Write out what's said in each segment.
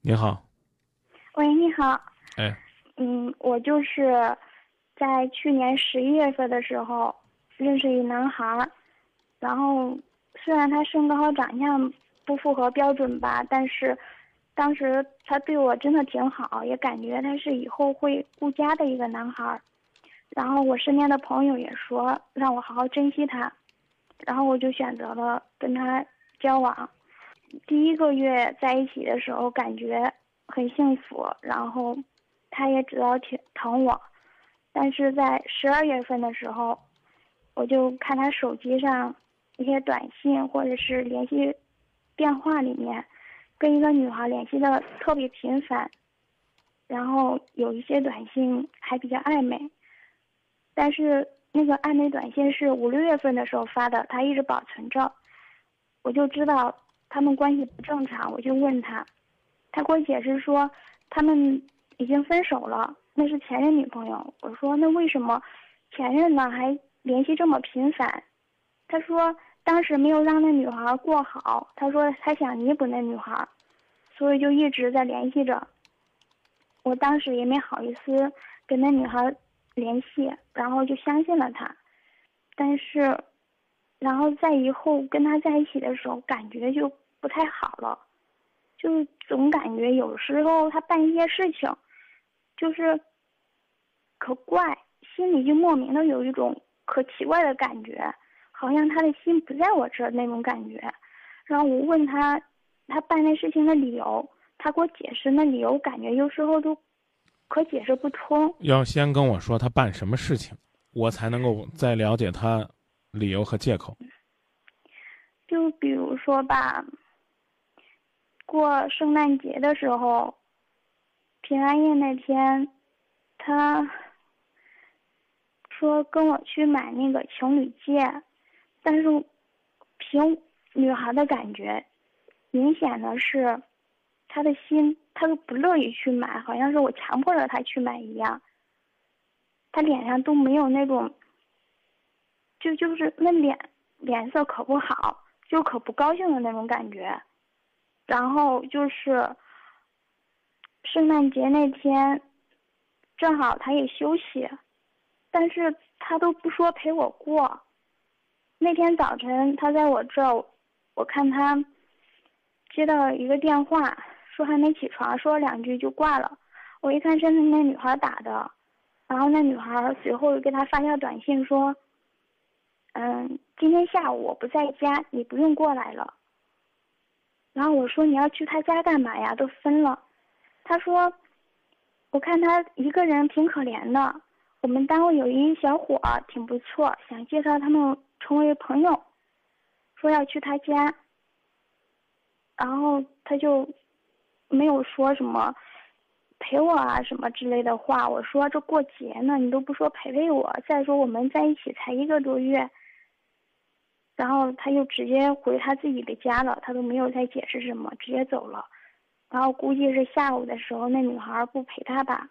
你好，喂，你好。哎，嗯，我就是在去年十一月份的时候认识一男孩儿，然后虽然他身高和长相不符合标准吧，但是当时他对我真的挺好，也感觉他是以后会顾家的一个男孩儿。然后我身边的朋友也说让我好好珍惜他，然后我就选择了跟他交往。第一个月在一起的时候，感觉很幸福，然后他也知道挺疼我。但是在十二月份的时候，我就看他手机上一些短信或者是联系电话里面，跟一个女孩联系的特别频繁，然后有一些短信还比较暧昧。但是那个暧昧短信是五六月份的时候发的，他一直保存着，我就知道。他们关系不正常，我就问他，他给我解释说，他们已经分手了，那是前任女朋友。我说那为什么前任呢还联系这么频繁？他说当时没有让那女孩过好，他说他想弥补那女孩，所以就一直在联系着。我当时也没好意思跟那女孩联系，然后就相信了他，但是。然后在以后跟他在一起的时候，感觉就不太好了，就总感觉有时候他办一些事情，就是可怪，心里就莫名的有一种可奇怪的感觉，好像他的心不在我这儿那种感觉。然后我问他，他办那事情的理由，他给我解释那理由，感觉有时候都可解释不通。要先跟我说他办什么事情，我才能够再了解他。理由和借口，就比如说吧，过圣诞节的时候，平安夜那天，他说跟我去买那个情侣戒，但是凭女孩的感觉，明显的是，他的心他都不乐意去买，好像是我强迫着他去买一样，他脸上都没有那种。就就是那脸脸色可不好，就可不高兴的那种感觉，然后就是圣诞节那天，正好他也休息，但是他都不说陪我过。那天早晨他在我这儿，我看他接到一个电话，说还没起床，说了两句就挂了。我一看是那女孩打的，然后那女孩随后又给他发条短信说。嗯，今天下午我不在家，你不用过来了。然后我说你要去他家干嘛呀？都分了。他说，我看他一个人挺可怜的。我们单位有一小伙挺不错，想介绍他们成为朋友，说要去他家。然后他就没有说什么陪我啊什么之类的话。我说这过节呢，你都不说陪陪我。再说我们在一起才一个多月。然后他又直接回他自己的家了，他都没有再解释什么，直接走了。然后估计是下午的时候那女孩不陪他吧，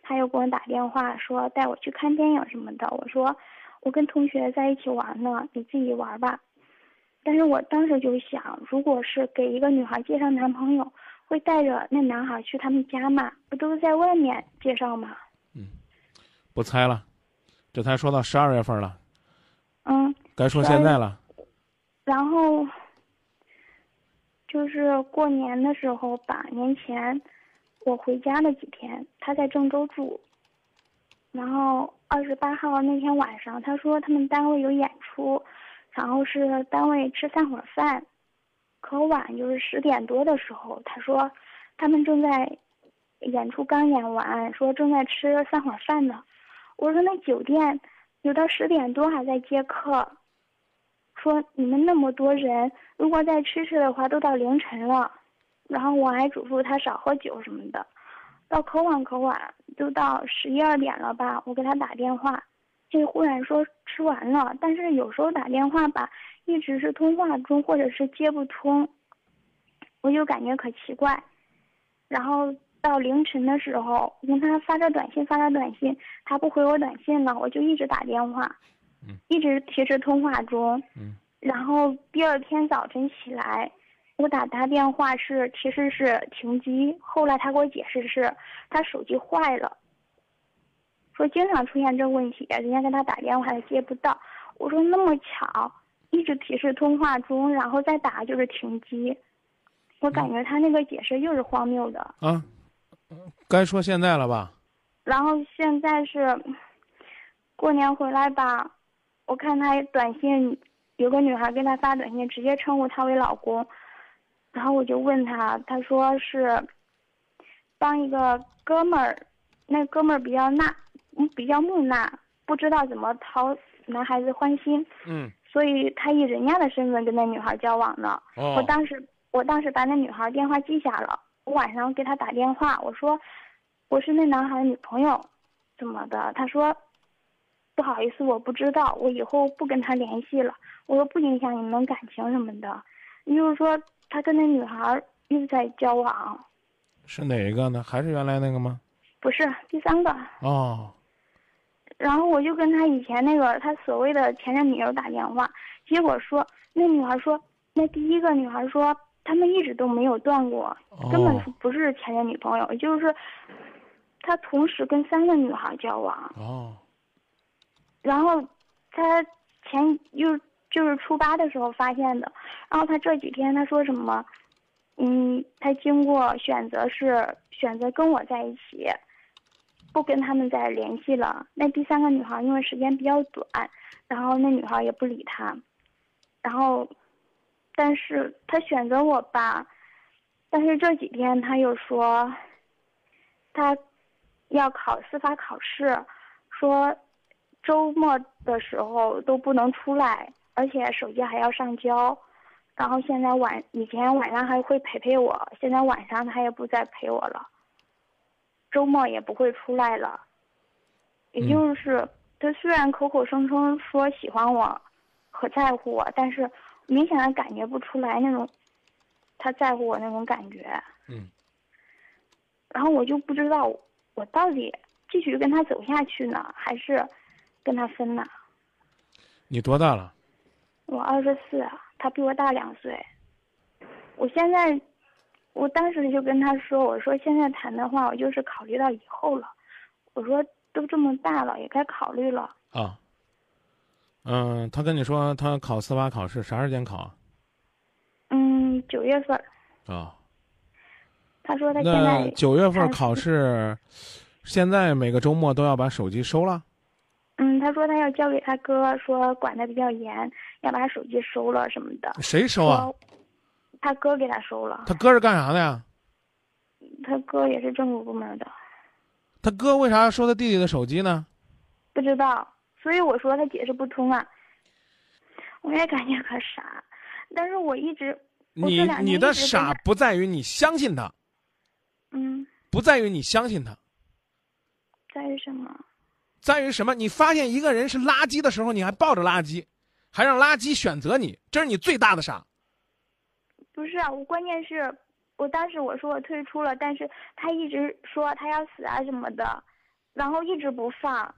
他又给我打电话说带我去看电影什么的。我说我跟同学在一起玩呢，你自己玩吧。但是我当时就想，如果是给一个女孩介绍男朋友，会带着那男孩去他们家吗？不都是在外面介绍吗？嗯，不猜了，这才说到十二月份了。嗯，该说现在了。然后，就是过年的时候吧，年前我回家那几天，他在郑州住。然后二十八号那天晚上，他说他们单位有演出，然后是单位吃散伙饭，可晚就是十点多的时候，他说他们正在演出刚演完，说正在吃散伙饭呢。我说那酒店有到十点多还在接客。说你们那么多人，如果再吃吃的话，都到凌晨了。然后我还嘱咐他少喝酒什么的。到可晚可晚，都到十一二点了吧？我给他打电话，这忽然说吃完了。但是有时候打电话吧，一直是通话中，或者是接不通，我就感觉可奇怪。然后到凌晨的时候，我跟他发着短信，发着短信，他不回我短信了，我就一直打电话。一直提示通话中，嗯然后第二天早晨起来，我打他电话是其实是停机，后来他给我解释是他手机坏了，说经常出现这个问题，人家给他打电话他接不到。我说那么巧，一直提示通话中，然后再打就是停机。我感觉他那个解释又是荒谬的。啊，该说现在了吧？然后现在是过年回来吧，我看他短信有个女孩给他发短信，直接称呼他为老公。然后我就问他，他说是帮一个哥们儿，那哥们儿比较那嗯比较木讷，不知道怎么讨男孩子欢心。嗯。所以他以人家的身份跟那女孩交往呢。哦。我当时我当时把那女孩电话记下了，我晚上给他打电话，我说。我是那男孩的女朋友，怎么的？他说，不好意思，我不知道，我以后不跟他联系了。我说不影响你们感情什么的，就是说他跟那女孩一直在交往。是哪一个呢？还是原来那个吗？不是，第三个。哦。然后我就跟他以前那个他所谓的前任女友打电话，结果说那女孩说，那第一个女孩说他们一直都没有断过，根本不是前任女朋友，就是。他同时跟三个女孩交往哦，然后他前又就是初八的时候发现的，然后他这几天他说什么，嗯，他经过选择是选择跟我在一起，不跟他们再联系了。那第三个女孩因为时间比较短，然后那女孩也不理他，然后，但是他选择我吧，但是这几天他又说，他。要考司法考试，说周末的时候都不能出来，而且手机还要上交。然后现在晚以前晚上还会陪陪我，现在晚上他也不再陪我了。周末也不会出来了。也就是他虽然口口声声说喜欢我，和在乎我，但是明显的感觉不出来那种他在乎我那种感觉。嗯。然后我就不知道。我到底继续跟他走下去呢，还是跟他分了？你多大了？我二十四，他比我大两岁。我现在，我当时就跟他说：“我说现在谈的话，我就是考虑到以后了。我说都这么大了，也该考虑了。”啊。嗯，他跟你说他考司法考试啥时间考啊？嗯，九月份。啊。他说他现在九月份考试，现在每个周末都要把手机收了。嗯，他说他要交给他哥，说管的比较严，要把手机收了什么的。谁收啊？他哥给他收了。他哥是干啥的呀？他哥也是政府部门的。他哥为啥要收他弟弟的手机呢？不知道，所以我说他解释不通啊。我也感觉可傻，但是我一直你你的傻不在于你相信他。嗯，不在于你相信他，在于什么？在于什么？你发现一个人是垃圾的时候，你还抱着垃圾，还让垃圾选择你，这是你最大的傻。不是啊，我关键是我当时我说我退出了，但是他一直说他要死啊什么的，然后一直不放，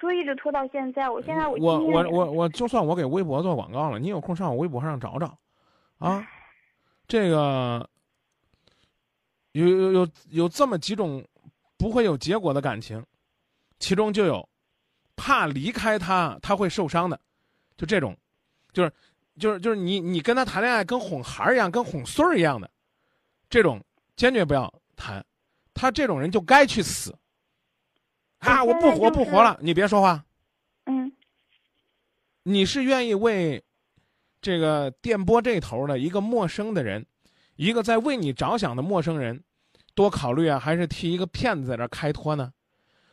所以一直拖到现在。我现在我我我我我就算我给微博做广告了，你有空上我微博上找找，啊，这个。有有有有这么几种不会有结果的感情，其中就有怕离开他他会受伤的，就这种，就是就是就是你你跟他谈恋爱跟哄孩儿一样，跟哄孙儿一样的，这种坚决不要谈，他这种人就该去死。啊！我不活不活了，你别说话。嗯。你是愿意为这个电波这头的一个陌生的人？一个在为你着想的陌生人，多考虑啊，还是替一个骗子在这开脱呢？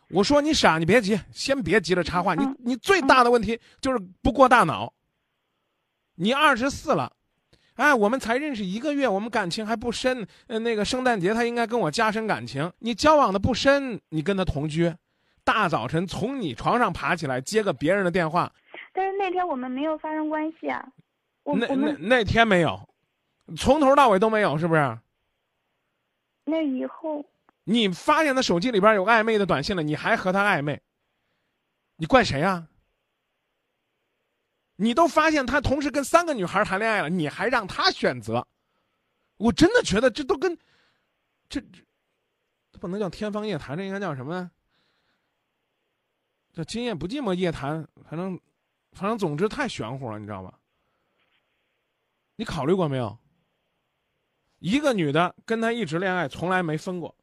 我说你傻，你别急，先别急着插话。你你最大的问题就是不过大脑。你二十四了，哎，我们才认识一个月，我们感情还不深。呃，那个圣诞节他应该跟我加深感情。你交往的不深，你跟他同居，大早晨从你床上爬起来接个别人的电话。但是那天我们没有发生关系啊。那那那天没有。从头到尾都没有，是不是？那以后，你发现他手机里边有暧昧的短信了，你还和他暧昧，你怪谁啊？你都发现他同时跟三个女孩谈恋爱了，你还让他选择，我真的觉得这都跟这这这不能叫天方夜谭，这应该叫什么呢？叫今夜不寂寞夜谈，反正反正总之太玄乎了，你知道吗？你考虑过没有？一个女的跟他一直恋爱，从来没分过，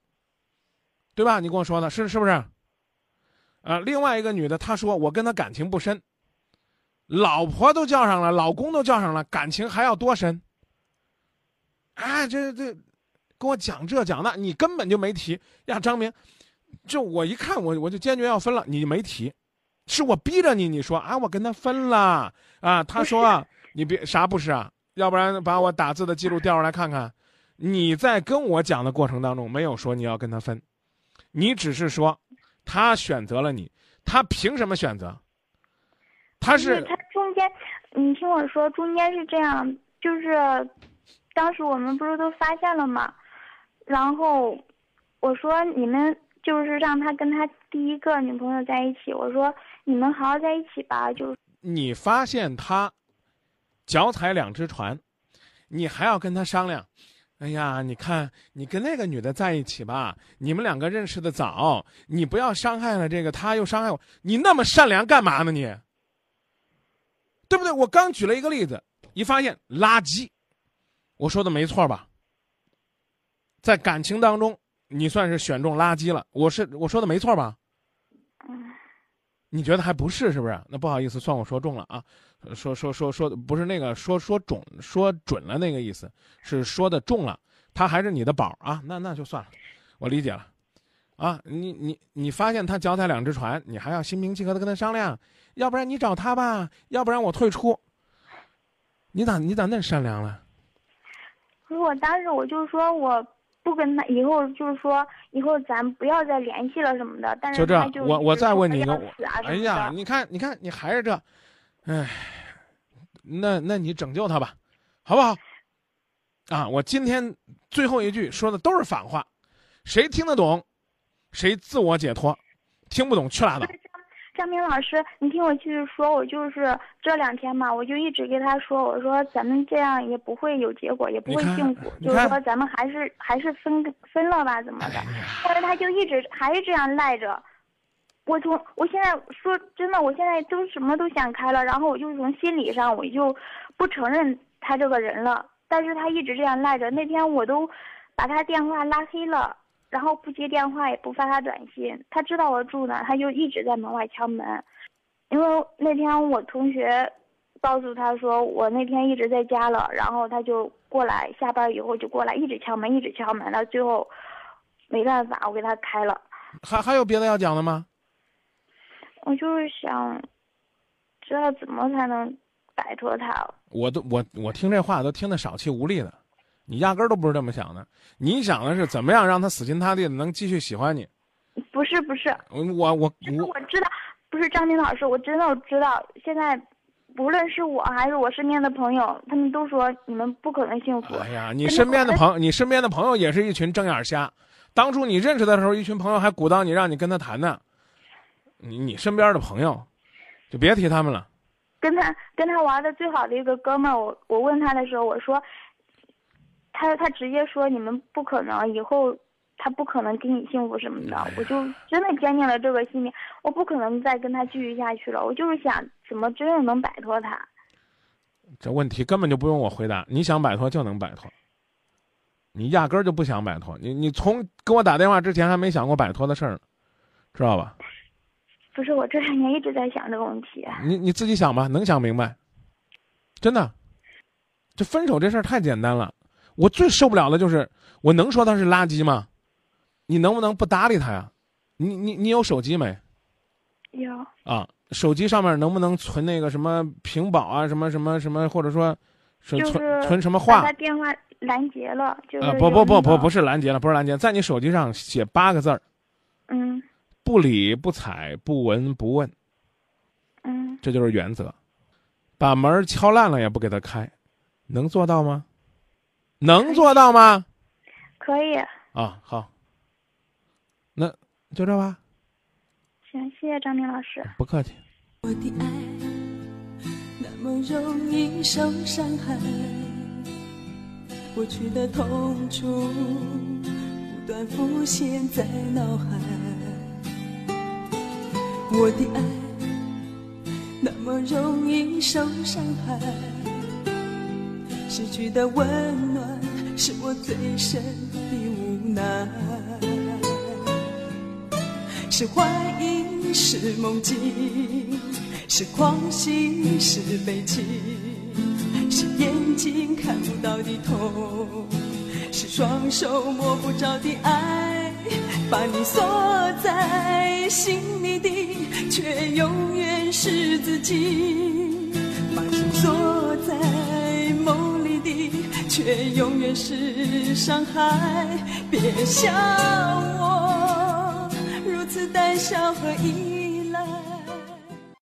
对吧？你跟我说的是是不是？啊，另外一个女的，她说我跟他感情不深，老婆都叫上了，老公都叫上了，感情还要多深？哎，这这，跟我讲这讲那，你根本就没提呀，张明，就我一看我我就坚决要分了，你就没提，是我逼着你，你说啊，我跟他分了啊，他说你别啥不是啊，要不然把我打字的记录调出来看看，你在跟我讲的过程当中没有说你要跟他分，你只是说。他选择了你，他凭什么选择？他是他中间，你听我说，中间是这样，就是当时我们不是都发现了吗？然后我说你们就是让他跟他第一个女朋友在一起，我说你们好好在一起吧。就你发现他脚踩两只船，你还要跟他商量。哎呀，你看，你跟那个女的在一起吧，你们两个认识的早，你不要伤害了这个，他又伤害我，你那么善良干嘛呢？你，对不对？我刚举了一个例子，一发现垃圾，我说的没错吧？在感情当中，你算是选中垃圾了，我是我说的没错吧？你觉得还不是是不是？那不好意思，算我说中了啊。说说说说不是那个说说准说准了那个意思，是说的中了，他还是你的宝啊，那那就算了，我理解了，啊，你你你发现他脚踩两只船，你还要心平气和的跟他商量，要不然你找他吧，要不然我退出。你咋你咋那善良了？可是我当时我就说我不跟他以后就是说以后咱不要再联系了什么的，但是就这，我我再问你一个，哎呀，你看你看你还是这。哎，那那你拯救他吧，好不好？啊，我今天最后一句说的都是反话，谁听得懂，谁自我解脱；听不懂去拉倒。张明老师，你听我继续说，我就是这两天嘛，我就一直跟他说，我说咱们这样也不会有结果，也不会幸福，就是说咱们还是还是分分了吧，怎么的？但是他就一直还是这样赖着。我从我现在说真的，我现在都什么都想开了，然后我就从心理上我就不承认他这个人了。但是他一直这样赖着，那天我都把他电话拉黑了，然后不接电话也不发他短信。他知道我住哪，他就一直在门外敲门。因为那天我同学告诉他说我那天一直在家了，然后他就过来，下班以后就过来，一直敲门，一直敲门。到最后没办法，我给他开了。还还有别的要讲的吗？我就是想知道怎么才能摆脱他。我都我我听这话都听得少气无力的，你压根儿都不是这么想的。你想的是怎么样让他死心塌地的能继续喜欢你？不是不是，我我我我知道，不是张明老师，我真的知道。现在无论是我还是我身边的朋友，他们都说你们不可能幸福。哎呀，你身边的朋友你身边的朋友也是一群睁眼瞎。当初你认识的时候，一群朋友还鼓捣你，让你跟他谈呢。你你身边的朋友，就别提他们了。跟他跟他玩的最好的一个哥们儿，我我问他的时候，我说，他他直接说你们不可能，以后他不可能给你幸福什么的。我就真的坚定了这个信念，我不可能再跟他继续下去了。我就是想怎么真正能摆脱他。这问题根本就不用我回答，你想摆脱就能摆脱。你压根儿就不想摆脱，你你从跟我打电话之前还没想过摆脱的事儿呢，知道吧？不是我这两年一直在想这个问题。你你自己想吧，能想明白。真的，这分手这事儿太简单了。我最受不了的就是，我能说他是垃圾吗？你能不能不搭理他呀？你你你有手机没？有。啊，手机上面能不能存那个什么屏保啊？什么什么什么，或者说，存存什么话？他电话拦截了，就是。不不不不不是拦截了，不是拦截，在你手机上写八个字儿。嗯。不理不睬不闻不问，嗯，这就是原则。把门敲烂了也不给他开，能做到吗？能做到吗？可以。啊，好。那就这吧。行，谢谢张明老师。不客气。我的爱那么容易受伤害，过去的痛楚不断浮现在脑海。我的爱那么容易受伤害，失去的温暖是我最深的无奈。是幻影，是梦境，是狂喜，是悲情，是眼睛看不到的痛，是双手摸不着的爱，把你锁在心里的，却永远是自己；却永远是伤害。别笑我。如此胆小和一。